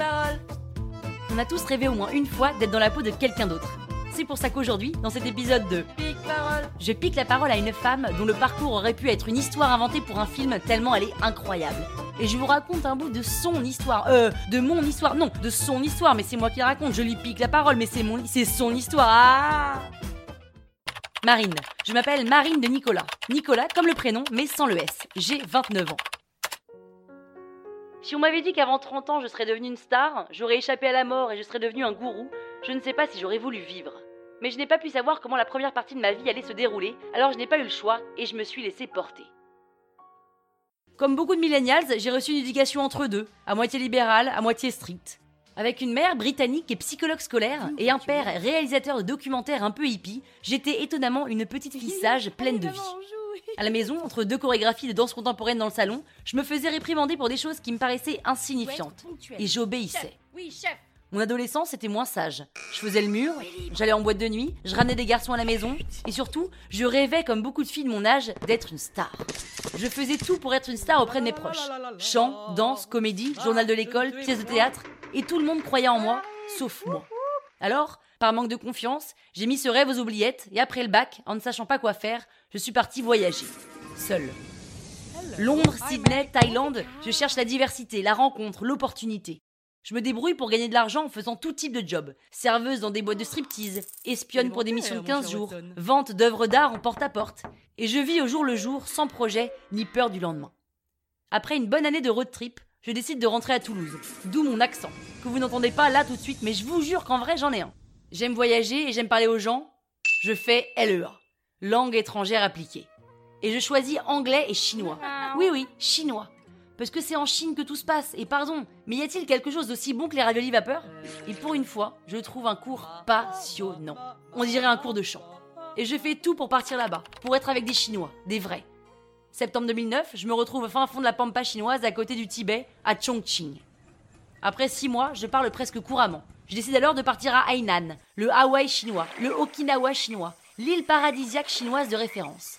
parole On a tous rêvé au moins une fois d'être dans la peau de quelqu'un d'autre. C'est pour ça qu'aujourd'hui, dans cet épisode de Pique parole, je pique la parole à une femme dont le parcours aurait pu être une histoire inventée pour un film tellement elle est incroyable. Et je vous raconte un bout de son histoire. Euh, de mon histoire. Non, de son histoire, mais c'est moi qui raconte. Je lui pique la parole, mais c'est mon, c'est son histoire. Ah Marine. Je m'appelle Marine de Nicolas. Nicolas comme le prénom, mais sans le S. J'ai 29 ans. Si on m'avait dit qu'avant 30 ans je serais devenue une star, j'aurais échappé à la mort et je serais devenue un gourou, je ne sais pas si j'aurais voulu vivre. Mais je n'ai pas pu savoir comment la première partie de ma vie allait se dérouler, alors je n'ai pas eu le choix et je me suis laissée porter. Comme beaucoup de millennials, j'ai reçu une éducation entre deux, à moitié libérale, à moitié stricte. Avec une mère britannique et psychologue scolaire et un père réalisateur de documentaires un peu hippie, j'étais étonnamment une petite fille sage pleine de vie. À la maison, entre deux chorégraphies de danse contemporaine dans le salon, je me faisais réprimander pour des choses qui me paraissaient insignifiantes. Et j'obéissais. Mon adolescence était moins sage. Je faisais le mur, j'allais en boîte de nuit, je ramenais des garçons à la maison, et surtout, je rêvais, comme beaucoup de filles de mon âge, d'être une star. Je faisais tout pour être une star auprès de mes proches. Chant, danse, comédie, journal de l'école, pièce de théâtre, et tout le monde croyait en moi, sauf moi. Alors, par manque de confiance, j'ai mis ce rêve aux oubliettes, et après le bac, en ne sachant pas quoi faire, je suis partie voyager. Seule. Londres, Sydney, Thaïlande, je cherche la diversité, la rencontre, l'opportunité. Je me débrouille pour gagner de l'argent en faisant tout type de job. Serveuse dans des boîtes de striptease, espionne pour des missions de 15 jours, vente d'œuvres d'art en porte-à-porte. Et je vis au jour le jour, sans projet, ni peur du lendemain. Après une bonne année de road trip, je décide de rentrer à Toulouse. D'où mon accent, que vous n'entendez pas là tout de suite, mais je vous jure qu'en vrai j'en ai un. J'aime voyager et j'aime parler aux gens. Je fais LEA, langue étrangère appliquée. Et je choisis anglais et chinois. Oui, oui, chinois. Parce que c'est en Chine que tout se passe. Et pardon, mais y a-t-il quelque chose d'aussi bon que les raviolis vapeur Et pour une fois, je trouve un cours passionnant. On dirait un cours de chant. Et je fais tout pour partir là-bas, pour être avec des Chinois, des vrais. Septembre 2009, je me retrouve au fin fond de la pampa chinoise à côté du Tibet, à Chongqing. Après six mois, je parle presque couramment. Je décide alors de partir à Hainan, le Hawaï chinois, le Okinawa chinois, l'île paradisiaque chinoise de référence.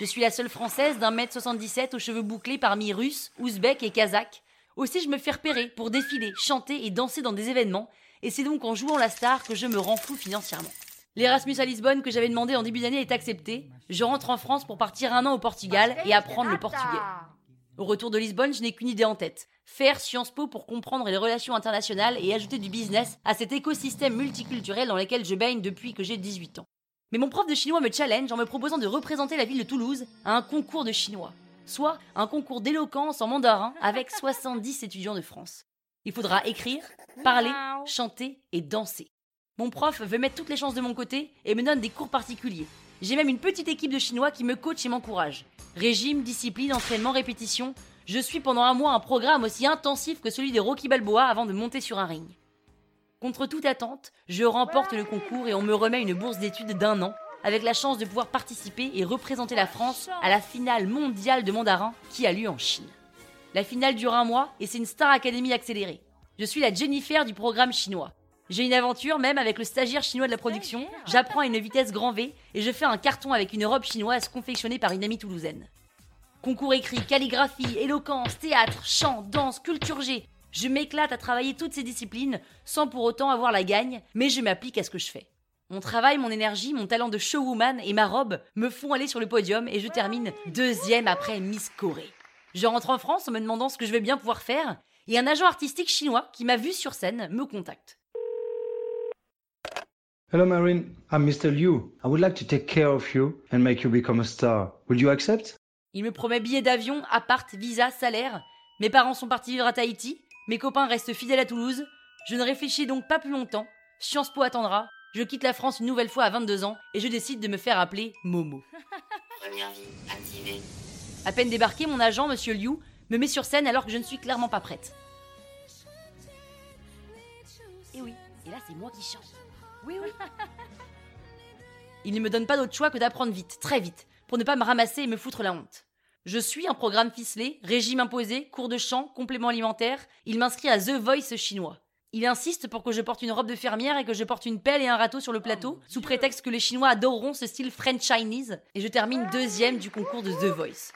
Je suis la seule française d'un mètre 77 aux cheveux bouclés parmi russes, ouzbeks et kazakhs. Aussi, je me fais repérer pour défiler, chanter et danser dans des événements, et c'est donc en jouant la star que je me rends fou financièrement. L'Erasmus à Lisbonne que j'avais demandé en début d'année est accepté. Je rentre en France pour partir un an au Portugal et apprendre le portugais. Au retour de Lisbonne, je n'ai qu'une idée en tête. Faire Sciences Po pour comprendre les relations internationales et ajouter du business à cet écosystème multiculturel dans lequel je baigne depuis que j'ai 18 ans. Mais mon prof de chinois me challenge en me proposant de représenter la ville de Toulouse à un concours de chinois, soit un concours d'éloquence en mandarin avec 70 étudiants de France. Il faudra écrire, parler, chanter et danser. Mon prof veut mettre toutes les chances de mon côté et me donne des cours particuliers. J'ai même une petite équipe de chinois qui me coach et m'encourage. Régime, discipline, entraînement, répétition. Je suis pendant un mois un programme aussi intensif que celui des Rocky Balboa avant de monter sur un ring. Contre toute attente, je remporte le concours et on me remet une bourse d'études d'un an, avec la chance de pouvoir participer et représenter la France à la finale mondiale de mandarin qui a lieu en Chine. La finale dure un mois et c'est une Star Academy accélérée. Je suis la Jennifer du programme chinois. J'ai une aventure même avec le stagiaire chinois de la production, j'apprends à une vitesse grand V et je fais un carton avec une robe chinoise confectionnée par une amie toulousaine. Concours écrit, calligraphie, éloquence, théâtre, chant, danse, culture G. Je m'éclate à travailler toutes ces disciplines sans pour autant avoir la gagne, mais je m'applique à ce que je fais. Mon travail, mon énergie, mon talent de showwoman et ma robe me font aller sur le podium et je termine deuxième après Miss Corée. Je rentre en France en me demandant ce que je vais bien pouvoir faire et un agent artistique chinois qui m'a vu sur scène me contacte. Hello, Marine. I'm Mr. Liu. I would like to take care of you and make you become a star. Will you accept? Il me promet billets d'avion, appart, visa, salaire. Mes parents sont partis vivre à Tahiti. Mes copains restent fidèles à Toulouse. Je ne réfléchis donc pas plus longtemps. Sciences Po attendra. Je quitte la France une nouvelle fois à 22 ans et je décide de me faire appeler Momo. Première vie activée. À peine débarqué, mon agent, Monsieur Liu, me met sur scène alors que je ne suis clairement pas prête. Et oui, et là c'est moi qui chante. Oui, oui. Il ne me donne pas d'autre choix que d'apprendre vite, très vite, pour ne pas me ramasser et me foutre la honte. Je suis un programme ficelé, régime imposé, cours de chant, complément alimentaire. Il m'inscrit à The Voice chinois. Il insiste pour que je porte une robe de fermière et que je porte une pelle et un râteau sur le plateau, sous prétexte que les Chinois adoreront ce style French Chinese, et je termine deuxième du concours de The Voice.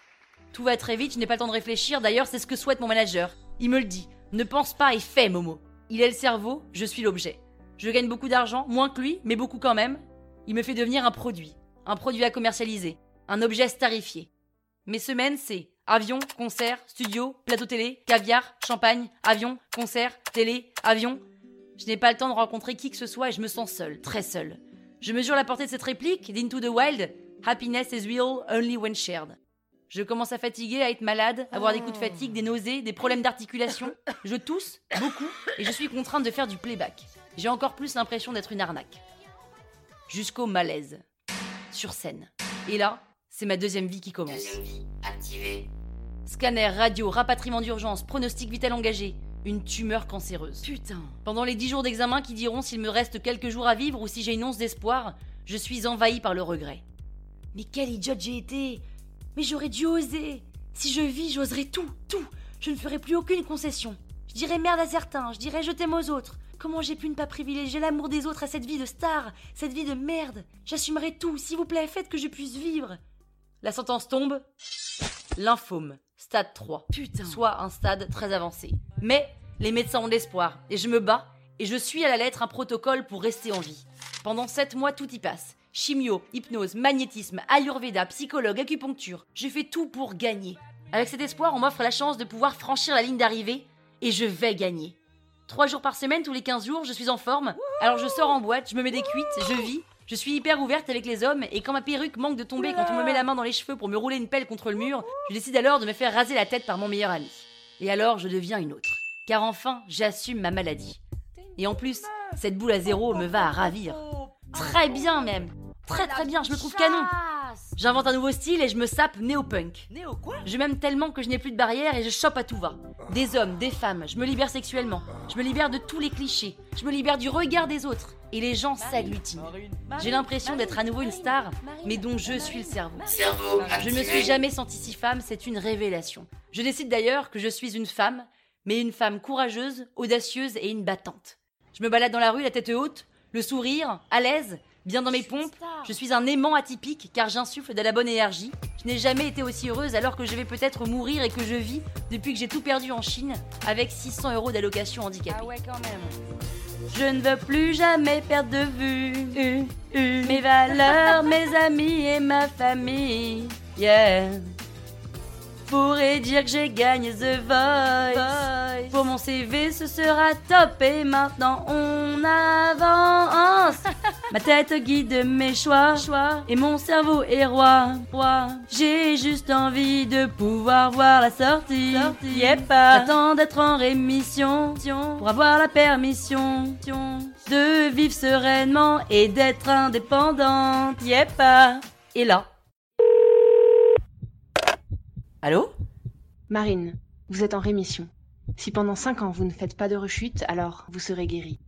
Tout va très vite, je n'ai pas le temps de réfléchir, d'ailleurs c'est ce que souhaite mon manager. Il me le dit, ne pense pas et fais Momo. Il est le cerveau, je suis l'objet. Je gagne beaucoup d'argent, moins que lui, mais beaucoup quand même. Il me fait devenir un produit, un produit à commercialiser, un objet starifié. Mes semaines, c'est avion, concert, studio, plateau télé, caviar, champagne, avion, concert, télé, avion. Je n'ai pas le temps de rencontrer qui que ce soit et je me sens seule, très seule. Je mesure la portée de cette réplique d'Into the Wild Happiness is real only when shared. Je commence à fatiguer, à être malade, à avoir des coups de fatigue, des nausées, des problèmes d'articulation. Je tousse beaucoup et je suis contrainte de faire du playback. J'ai encore plus l'impression d'être une arnaque. Jusqu'au malaise. Sur scène. Et là, c'est ma deuxième vie qui commence. Deuxième vie activée. Scanner, radio, rapatriement d'urgence, pronostic vital engagé. Une tumeur cancéreuse. Putain. Pendant les dix jours d'examen qui diront s'il me reste quelques jours à vivre ou si j'ai une once d'espoir, je suis envahi par le regret. Mais quelle idiote j'ai été Mais j'aurais dû oser Si je vis, j'oserais tout, tout Je ne ferai plus aucune concession. Je dirais merde à certains, je dirais je t'aime aux autres. Comment j'ai pu ne pas privilégier l'amour des autres à cette vie de star, cette vie de merde? J'assumerai tout, s'il vous plaît, faites que je puisse vivre. La sentence tombe. Lymphome, stade 3. Putain. Soit un stade très avancé. Mais les médecins ont de l'espoir, et je me bats, et je suis à la lettre un protocole pour rester en vie. Pendant 7 mois, tout y passe. Chimio, hypnose, magnétisme, ayurveda, psychologue, acupuncture. Je fais tout pour gagner. Avec cet espoir, on m'offre la chance de pouvoir franchir la ligne d'arrivée, et je vais gagner. Trois jours par semaine, tous les 15 jours, je suis en forme. Alors je sors en boîte, je me mets des cuites, je vis. Je suis hyper ouverte avec les hommes et quand ma perruque manque de tomber quand on me met la main dans les cheveux pour me rouler une pelle contre le mur, je décide alors de me faire raser la tête par mon meilleur ami. Et alors je deviens une autre. Car enfin, j'assume ma maladie. Et en plus, cette boule à zéro me va à ravir. Très bien même. Très très bien, je me trouve canon. J'invente un nouveau style et je me sape néo-punk. Néo quoi? Je m'aime tellement que je n'ai plus de barrières et je chope à tout va. Des hommes, des femmes, je me libère sexuellement. Je me libère de tous les clichés. Je me libère du regard des autres. Et les gens s'agglutinent. J'ai l'impression d'être à nouveau une star, mais dont je suis le cerveau. Cerveau Je ne me suis jamais sentie si femme, c'est une révélation. Je décide d'ailleurs que je suis une femme, mais une femme courageuse, audacieuse et une battante. Je me balade dans la rue la tête haute, le sourire, à l'aise, bien dans mes pompes. Je suis un aimant atypique car j'insuffle de la bonne énergie. Je n'ai jamais été aussi heureuse alors que je vais peut-être mourir et que je vis depuis que j'ai tout perdu en Chine avec 600 euros d'allocation handicapée. Ah ouais quand même. Je ne veux plus jamais perdre de vue mes valeurs, mes amis et ma famille. Yeah. Pourrait dire que j'ai gagné The Voice. Pour mon CV, ce sera top. Et maintenant, on avance. Ma tête guide mes choix. Et mon cerveau est roi. roi. J'ai juste envie de pouvoir voir la sortie. Yep. J'attends d'être en rémission. Pour avoir la permission de vivre sereinement et d'être indépendante. Yep. Et là. Allô? Marine, vous êtes en rémission. Si pendant 5 ans vous ne faites pas de rechute, alors vous serez guérie.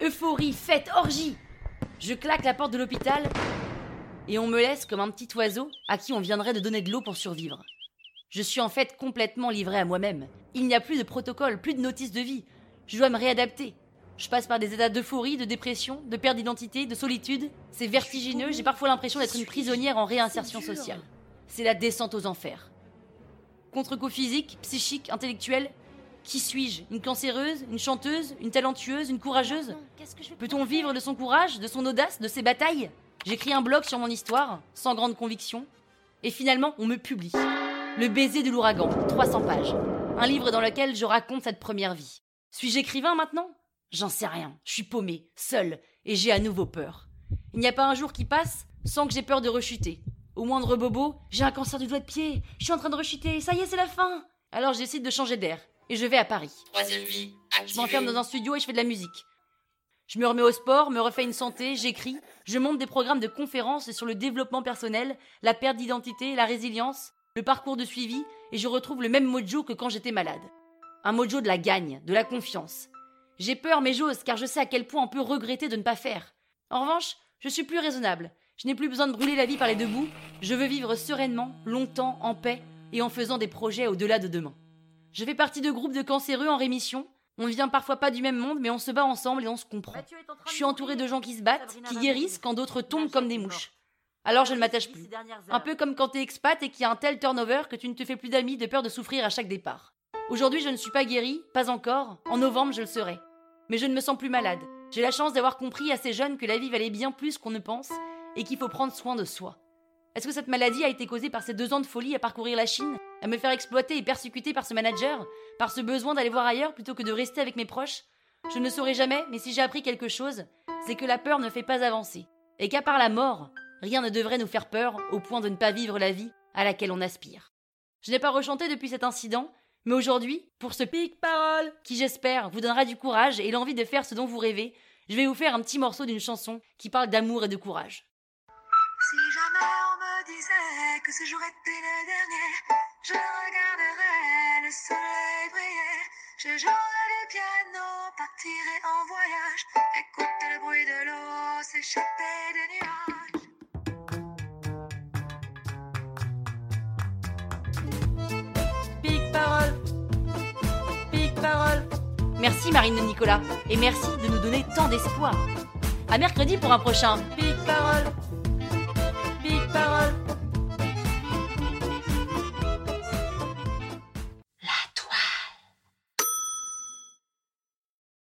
Euphorie, fête, orgie Je claque la porte de l'hôpital et on me laisse comme un petit oiseau à qui on viendrait de donner de l'eau pour survivre. Je suis en fait complètement livré à moi-même. Il n'y a plus de protocole, plus de notice de vie. Je dois me réadapter. Je passe par des états d'euphorie, de dépression, de perte d'identité, de solitude. C'est vertigineux, j'ai parfois l'impression d'être une prisonnière en réinsertion sociale. C'est la descente aux enfers. Contre-coup physique, psychique, intellectuel Qui suis-je? Une cancéreuse Une chanteuse Une talentueuse Une courageuse? Peut-on vivre de son courage, de son audace, de ses batailles? J'écris un blog sur mon histoire, sans grande conviction, et finalement on me publie. Le baiser de l'ouragan, 300 pages. Un livre dans lequel je raconte cette première vie. Suis-je écrivain maintenant? J'en sais rien. Je suis paumé, seul, et j'ai à nouveau peur. Il n'y a pas un jour qui passe sans que j'ai peur de rechuter. Au moindre bobo, j'ai un cancer du doigt de pied, je suis en train de rechuter, ça y est, c'est la fin Alors je décide de changer d'air, et je vais à Paris. Troisième vie Je m'enferme dans un studio et je fais de la musique. Je me remets au sport, me refais une santé, j'écris, je monte des programmes de conférences sur le développement personnel, la perte d'identité, la résilience, le parcours de suivi, et je retrouve le même mojo que quand j'étais malade. Un mojo de la gagne, de la confiance. J'ai peur mais j'ose car je sais à quel point on peut regretter de ne pas faire. En revanche, je suis plus raisonnable. Je n'ai plus besoin de brûler la vie par les deux bouts. Je veux vivre sereinement, longtemps, en paix et en faisant des projets au-delà de demain. Je fais partie de groupes de cancéreux en rémission. On ne vient parfois pas du même monde, mais on se bat ensemble et on se comprend. Je suis entourée de gens qui se battent, qui guérissent quand d'autres tombent comme des mouches. Alors je ne m'attache plus. Un peu comme quand t'es expat et qu'il y a un tel turnover que tu ne te fais plus d'amis de peur de souffrir à chaque départ. Aujourd'hui, je ne suis pas guérie, pas encore. En novembre, je le serai. Mais je ne me sens plus malade. J'ai la chance d'avoir compris assez jeune que la vie valait bien plus qu'on ne pense et qu'il faut prendre soin de soi. Est-ce que cette maladie a été causée par ces deux ans de folie à parcourir la Chine, à me faire exploiter et persécuter par ce manager, par ce besoin d'aller voir ailleurs plutôt que de rester avec mes proches? Je ne saurais jamais, mais si j'ai appris quelque chose, c'est que la peur ne fait pas avancer, et qu'à part la mort, rien ne devrait nous faire peur au point de ne pas vivre la vie à laquelle on aspire. Je n'ai pas rechanté depuis cet incident, mais aujourd'hui, pour ce pic-parole, qui j'espère vous donnera du courage et l'envie de faire ce dont vous rêvez, je vais vous faire un petit morceau d'une chanson qui parle d'amour et de courage. Que ce jour était le dernier, je regarderais le soleil briller. Je jouerais du piano, partirais en voyage, écouter le bruit de l'eau s'échapper des nuages. Pic-parole Pic-parole Merci Marine Nicolas, et merci de nous donner tant d'espoir. À mercredi pour un prochain Pic-parole